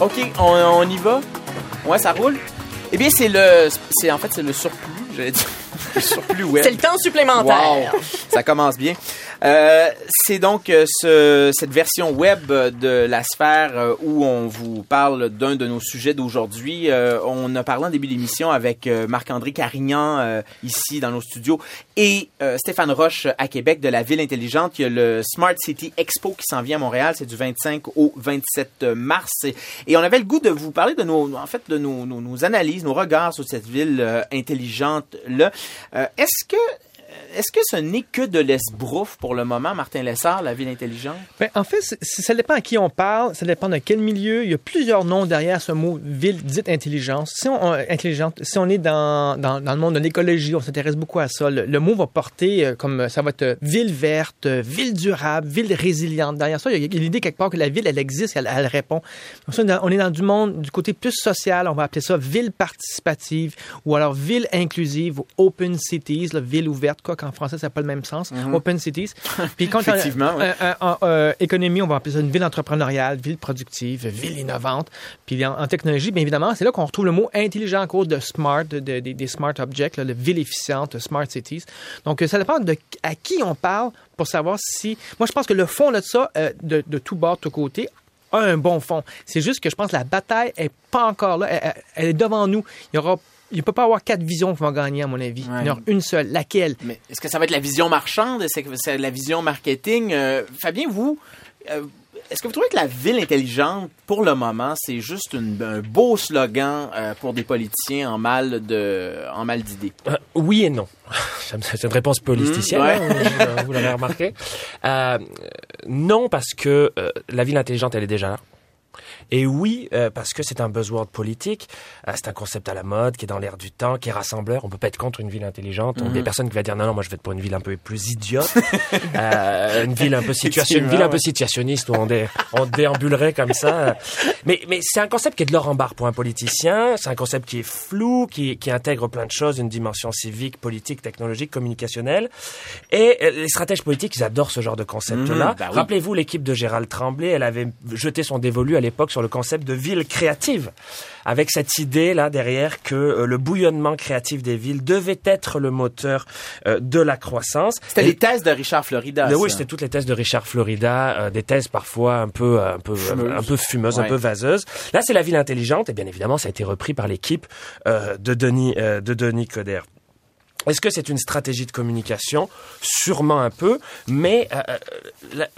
OK, on, on y va? Ouais, ça roule? Eh bien, c'est le... C'est, en fait, c'est le surplus, j'allais dire. Le surplus web. C'est le temps supplémentaire. Wow, ça commence bien. Euh, c'est donc euh, ce, cette version web de la sphère euh, où on vous parle d'un de nos sujets d'aujourd'hui. Euh, on a parlé en début d'émission avec Marc-André Carignan euh, ici dans nos studios et Stéphane Roche à Québec de la Ville intelligente. Il y a le Smart City Expo qui s'en vient à Montréal. C'est du 25 au 27 mars. Et, on avait le goût de vous parler de nos, en fait, de nos, nos, nos analyses, nos regards sur cette ville intelligente-là. Est-ce que est-ce que ce n'est que de l'esbrouf pour le moment, Martin Lessard, la ville intelligente? Ben, en fait, ça dépend à qui on parle, ça dépend de quel milieu. Il y a plusieurs noms derrière ce mot ville dite intelligence. Si on, euh, intelligente, si on est dans, dans, le monde de l'écologie, on s'intéresse beaucoup à ça. Le, mot va porter euh, comme euh, ça va être ville verte, ville durable, ville résiliente. Derrière ça, il y a, l'idée quelque part que la ville, elle existe, elle, elle répond. Donc ça, on est dans- on est dans du monde du côté plus social. On va appeler ça ville participative ou alors ville inclusive ou open cities, la ville ouverte, quoi qu'en français, ça n'a pas le même sens. Open cities. Puis quand Effectivement, ouais. en euh, économie, on va appeler ça une ville entrepreneuriale, ville productive, ville innovante. Puis en, en technologie, bien évidemment, c'est là qu'on retrouve le mot intelligent à cause de smart, de, de- des- des smart objects, là, le ville efficiente, smart cities. Donc, euh, ça dépend de à qui on parle pour savoir si... Moi, je pense que le fond de ça, euh, de, de tout bord, de tout côté, a un bon fond. C'est juste que je pense que la bataille est pas encore là. Elle, elle- elle est devant nous. Il y aura... Il ne peut pas y avoir quatre visions qui vont gagner, à mon avis. Ouais. Il y en aura une seule. Laquelle? Mais est-ce que ça va être la vision marchande? Est-ce que c'est la vision marketing? Euh, Fabien, vous, euh, est-ce que vous trouvez que la ville intelligente, pour le moment, c'est juste une- un beau slogan euh, pour des politiciens en mal de, en mal d'idées? Euh, oui et non. C'est une réponse politicienne, Mmh, ouais. hein, vous- vous l'avez remarqué. Euh, non, parce que euh, la ville intelligente, elle est déjà là. Et oui, euh, parce que c'est un buzzword politique, euh, c'est un concept à la mode, qui est dans l'air du temps, qui est rassembleur. On peut pas être contre une ville intelligente. On- Des personnes qui vont dire non, non, moi je vais être pour une ville un peu plus idiote, Euh, une ville un peu situation, une ville un peu situationniste où on, dé- on déambulerait comme ça. Mais, mais c'est un concept qui est de l'or en barre pour un politicien. C'est un concept qui est flou, qui, qui intègre plein de choses, une dimension civique, politique, technologique, communicationnelle. Et euh, les stratèges politiques, ils adorent ce genre de concept-là. Mhm, bah oui. Rappelez-vous l'équipe de Gérald Tremblay, elle avait jeté son dévolu à l'époque sur le concept de ville créative, avec cette idée là derrière que euh, le bouillonnement créatif des villes devait être le moteur euh, de la croissance. C'était les thèses de Richard Florida. mais oui, c'était toutes les thèses de Richard Florida, euh, des thèses parfois un peu, un peu, Fumeuses. un peu fumeuses, un peu vaseuses. Là, c'est la ville intelligente, et bien évidemment, ça a été repris par l'équipe de Denis, de Denis Coderre. Est-ce que c'est une stratégie de communication? Sûrement un peu, mais euh, la-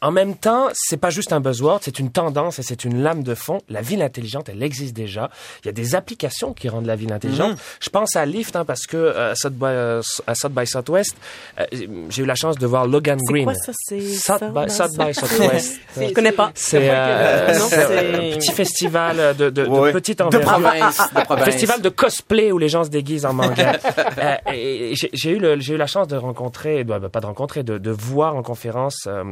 en même temps, c'est pas juste un buzzword, c'est une tendance et c'est une lame de fond. La ville intelligente, elle existe déjà. Il y a des applications qui rendent la ville intelligente. Mhm. Je pense à Lyft hein, parce que euh, South by, euh, à South by Southwest, euh, j'ai eu la chance de voir Logan C'est Green. quoi ça? C'est South by, South Southwest. Je connais pas. C'est euh, Non, c'est un petit festival de, de, de petite de envergure. province. de Un province. festival de cosplay où les gens se déguisent en manga. Euh, j'ai eu le- j'ai eu la chance de rencontrer, bah, bah, pas de rencontrer, de, de voir en conférence euh,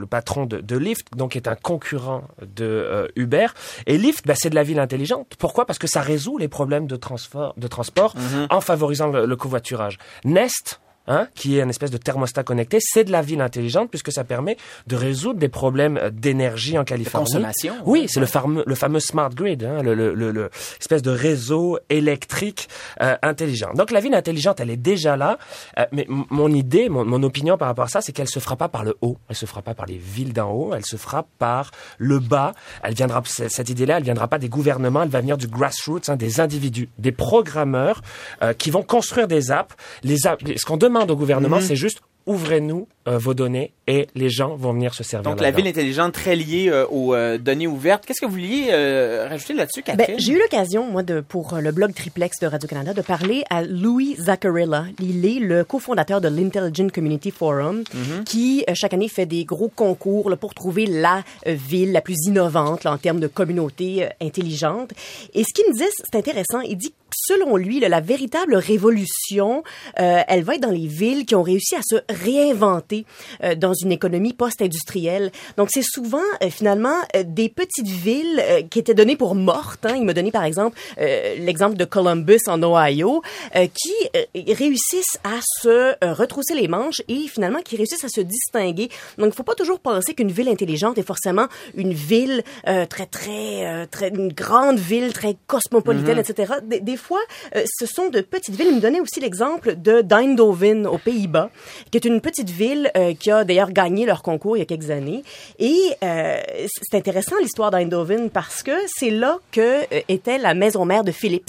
le patron de, de Lyft, donc est un concurrent de euh, Uber. Et Lyft, bah, c'est de la ville intelligente. Pourquoi? Parce que ça résout les problèmes de transport, de transport en favorisant le, le covoiturage. Nest. Hein, qui est une espèce de thermostat connecté, c'est de la ville intelligente puisque ça permet de résoudre des problèmes euh, d'énergie en Californie. consommation, Oui, ouais. c'est le fameux, le fameux smart grid, hein, le, le, le, le espèce de réseau électrique euh, intelligent. Donc la ville intelligente, elle est déjà là. Euh, mais mon idée, mon, mon opinion par rapport à ça, c'est qu'elle se fera pas par le haut, elle se fera pas par les villes d'en haut, elle se fera par le bas. Elle viendra, cette idée-là, elle viendra pas des gouvernements, elle va venir du grassroots, hein, des individus, des programmeurs euh, qui vont construire des apps. Les apps, ce qu'on demande au gouvernement, Mhm. c'est juste ouvrez-nous euh, vos données et les gens vont venir se servir. Donc, la ville intelligente très liée euh, aux euh, données ouvertes. Qu'est-ce que vous vouliez euh, rajouter là-dessus, Catherine? Ben, j'ai eu l'occasion, moi, de, pour le blog Triplex de Radio-Canada, de parler à Louis Zaccarella. Il est le cofondateur de l'Intelligent Community Forum, qui, euh, chaque année, fait des gros concours là, pour trouver la ville la plus innovante là, en termes de communauté euh, intelligente. Et ce qu'il me disait, c'est intéressant, il dit que selon lui, là, la véritable révolution, euh, elle va être dans les villes qui ont réussi à se réinventer euh, dans une économie post-industrielle. Donc, c'est souvent, euh, finalement, euh, des petites villes euh, qui étaient données pour mortes. Hein. Il m'a donné, par exemple, euh, l'exemple de Columbus en Ohio, euh, qui euh, réussissent à se euh, retrousser les manches et finalement qui réussissent à se distinguer. Donc, il faut pas toujours penser qu'une ville intelligente est forcément une ville euh, très, très, euh, très, une grande ville très cosmopolitaine, etc. Des, des fois, euh, ce sont de petites villes. Il me donnait aussi l'exemple de Eindhoven aux Pays-Bas, qui est une petite ville euh, qui a d'ailleurs gagné leur concours il y a quelques années. Et euh, c'est intéressant l'histoire d'Eindhoven parce que c'est là que était la maison mère de Philips,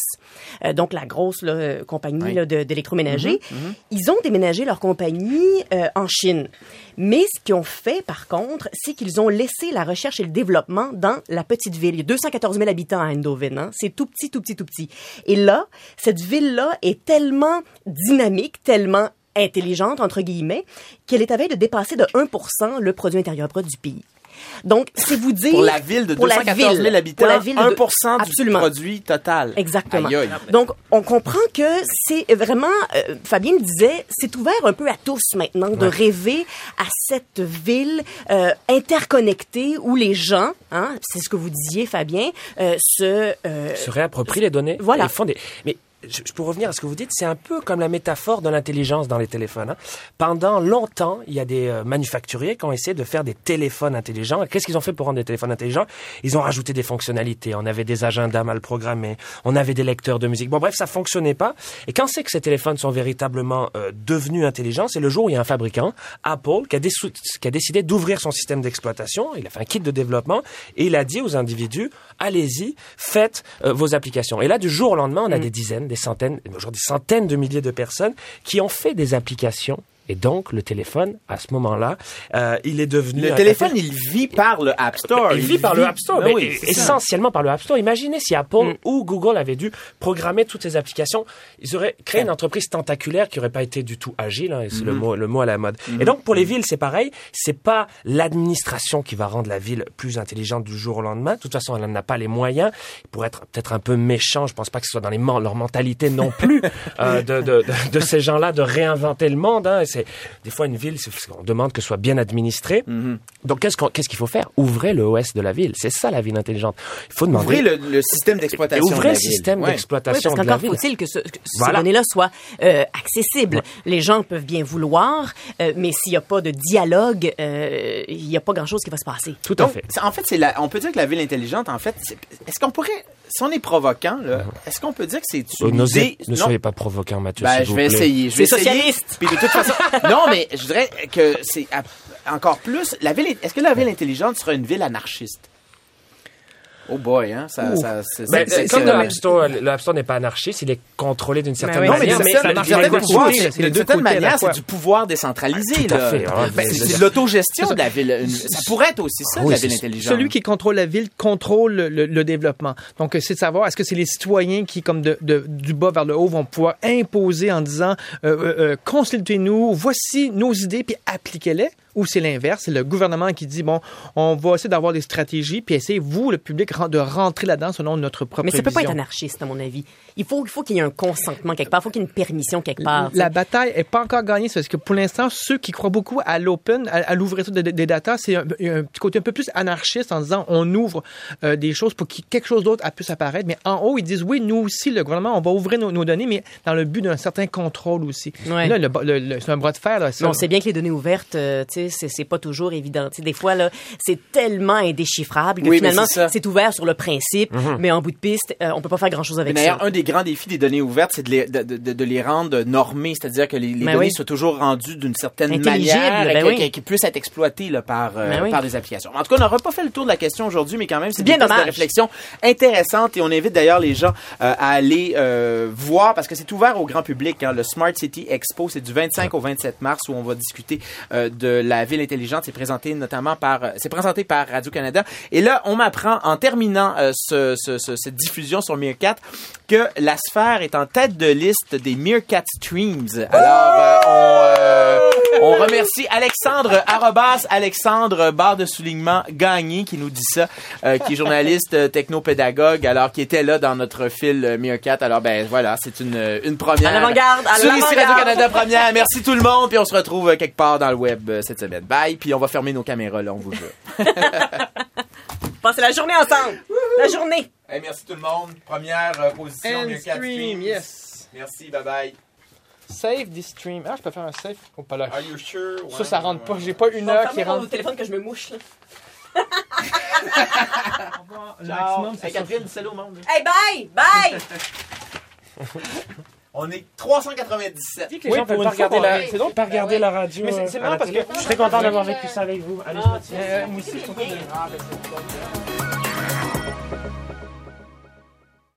donc la grosse là, compagnie Oui. là, de- d'électroménager. Ils ont déménagé leur compagnie en Chine. Mais ce qu'ils ont fait, par contre, c'est qu'ils ont laissé la recherche et le développement dans la petite ville. Il y a 214 000 habitants à Eindhoven. Hein? C'est tout petit, tout petit, tout petit. Et là, cette ville-là est tellement dynamique, tellement intelligente, entre guillemets, qu'elle est à veille de dépasser de 1 le produit intérieur brut du pays. Donc, c'est vous dire... Pour la ville de pour la 214 000 ville, habitants, pour la ville de- 1% du Absolument. produit total. Exactement. Aïe, aïe. Donc, on comprend que c'est vraiment, euh, Fabien le disait, c'est ouvert un peu à tous maintenant de rêver à cette ville euh, interconnectée où les gens, hein, c'est ce que vous disiez, Fabien, euh, se... euh, se réapproprient les données. Voilà. Et font des... Mais je, je peux revenir à ce que vous dites, c'est un peu comme la métaphore de l'intelligence dans les téléphones. hein. Pendant longtemps, il y a des euh, manufacturiers qui ont essayé de faire des téléphones intelligents. Qu'est-ce qu'ils ont fait pour rendre des téléphones intelligents? Ils ont rajouté des fonctionnalités. On avait des agendas mal programmés, on avait des lecteurs de musique. Bon, bref, ça fonctionnait pas. Et quand c'est que ces téléphones sont véritablement euh, devenus intelligents, c'est le jour où il y a un fabricant, Apple, qui a, qui a décidé d'ouvrir son système d'exploitation. Il a fait un kit de développement et il a dit aux individus allez-y, faites euh, vos applications. Et là, du jour au lendemain, on a des dizaines, des centaines, aujourd'hui centaines de milliers de personnes qui ont fait des applications. Et donc, le téléphone, à ce moment-là, euh, il est devenu... Le téléphone, il vit par le App Store. il vit par le App Store, Ben mais oui, ça. essentiellement par le App Store. Imaginez si Apple ou Google avaient dû programmer toutes ces applications, ils auraient créé une entreprise tentaculaire qui aurait pas été du tout agile, hein, c'est le mot le mot à la mode. Et donc pour les villes, c'est pareil, c'est pas l'administration qui va rendre la ville plus intelligente du jour au lendemain. De toute façon, elle n'en a pas les moyens. Pour être peut-être un peu méchant, je pense pas que ce soit dans les leur mentalité non plus euh, de, de, de, de ces gens-là de réinventer le monde. Hein. Et C'est des fois une ville, on demande que ce soit bien administré. Donc qu'est-ce qu'il faut faire? Ouvrez le OS de la ville. C'est ça la ville intelligente. Il faut demander. Ouvrez le, le système d'exploitation. de ouvrez la le système Ouais. Oui, d'exploitation parce de la qu'encore ville. faut-il que, ce, que Voilà. ces données-là soient euh, accessibles. Les gens peuvent bien vouloir, euh, mais s'il n'y a pas de dialogue, euh, il n'y a pas grand-chose qui va se passer. Tout à Donc, fait. en fait, c'est on peut dire que la ville intelligente, en fait, est-ce qu'on pourrait, si on est provoquant, là, est-ce qu'on peut dire que c'est Euh, une idée ne non. soyez pas provoquant, Mathieu. Ben, s'il je vous vais plaît. essayer. Je vais C'est essayer. socialiste. Puis de toute façon, non, mais je dirais que c'est encore plus. La ville, est-ce que la ville intelligente sera une ville anarchiste? Oh boy, hein, ça, ça, c'est, Ben, c'est- c'est comme dans l'App Store, l'App Store n'est pas anarchiste, il est controlé d'une certaine oui, Non, mais manière. d'une mais marche d'une certaine manière, c'est du pouvoir décentralisé. Tout à là. fait, hein, Ben, mais- c'est de l'autogestion de la ville. Une- Ça pourrait être aussi ça, Oui, la ville intelligente. Celui qui contrôle la ville contrôle le, le- le développement. Donc, euh, c'est de savoir, est-ce que c'est les citoyens qui, comme de, de- du bas vers le haut, vont pouvoir imposer en disant, euh, euh, euh, consultez-nous, voici nos idées, puis appliquez-les, ou c'est l'inverse, c'est le gouvernement qui dit, bon, on va essayer d'avoir des stratégies, puis essayez, vous, le public, de rentrer là-dedans selon notre propre Mais ça peut pas être anarchiste, à mon avis. Il faut, il faut qu'il y ait un consentement quelque part. Il faut qu'il y ait une permission quelque part. La bataille est pas encore gagnée, parce que pour l'instant, ceux qui croient beaucoup à l'open, à, à l'ouverture des, des data, c'est un, un petit côté un peu plus anarchiste en disant on ouvre euh, des choses pour que quelque chose d'autre puisse apparaître. Mais en haut, ils disent oui, nous aussi, le gouvernement, on va ouvrir nos, nos données, mais dans le but d'un certain contrôle aussi. Ouais. Là, le, le- le- c'est un bras de fer. Là, ça. On sait bien que les données ouvertes, euh, tu c'est- pas toujours évident. Tu sais, des fois, là, c'est tellement indéchiffrable que Oui, finalement, c'est ouvert sur le principe, mais en bout de piste, euh, on peut pas faire grand-chose Mais avec D'ailleurs, ça. un des grands défis des données ouvertes, c'est de les, de, de- de les rendre normées, c'est-à-dire que les, les Ben données oui. soient toujours rendues d'une certaine manière et ben oui. qu'elles- puissent être exploitées là, par, euh, Ben par des applications. En tout cas, on n'aura pas fait le tour de la question aujourd'hui, mais quand même, c'est Bien de dommage. réflexion intéressantes et on invite d'ailleurs les gens euh, à aller euh, voir parce que c'est ouvert au grand public. hein. Le Smart City Expo, c'est du 25 au 27 mars où on va discuter euh, de la ville intelligente. C'est présenté notamment par, euh, par Radio-Canada. Et là, on m'apprend en terminant euh, ce- ce- ce- cette diffusion sur Meerkat que la sphère est en tête de liste des Meerkat Streams. Alors, euh, on, On remercie Alexandre Arrobas, Alexandre barre de soulignement gagné qui nous dit ça, euh, qui est journaliste euh, technopédagogue, alors qui était là dans notre fil euh, Meerkat. Alors ben voilà, c'est une, euh, une première. À l'avant-garde, à Sur ici. Radio-Canada première. Merci tout le monde, puis on se retrouve quelque part dans le web cette semaine. Bye, puis on va fermer nos caméras là, on vous jure. Passez la journée ensemble. La journée. Hey, merci tout le monde. Première euh, position End Meerkat stream, Streams. yes. Merci, bye bye. Save this stream. Ah, je peux faire un save. Oh, pas là. Are you sure? Ça, ça rentre pas. J'ai pas une heure qui rentre. téléphone que je me mouche. Là. Le Ciao. maximum, c'est Hey, Catherine, salut au monde. Hey, bye! Bye! On est 397. Dis que les Oui, gens pour peuvent une pas regarder fois, la, ouais. c'est donc pas regarder la radio. Mais c'est- c'est euh, marrant à la parce télé. que- je serais content d'avoir vécu ça avec vous. Allez, je tiens. Euh, moi aussi, je suis content de-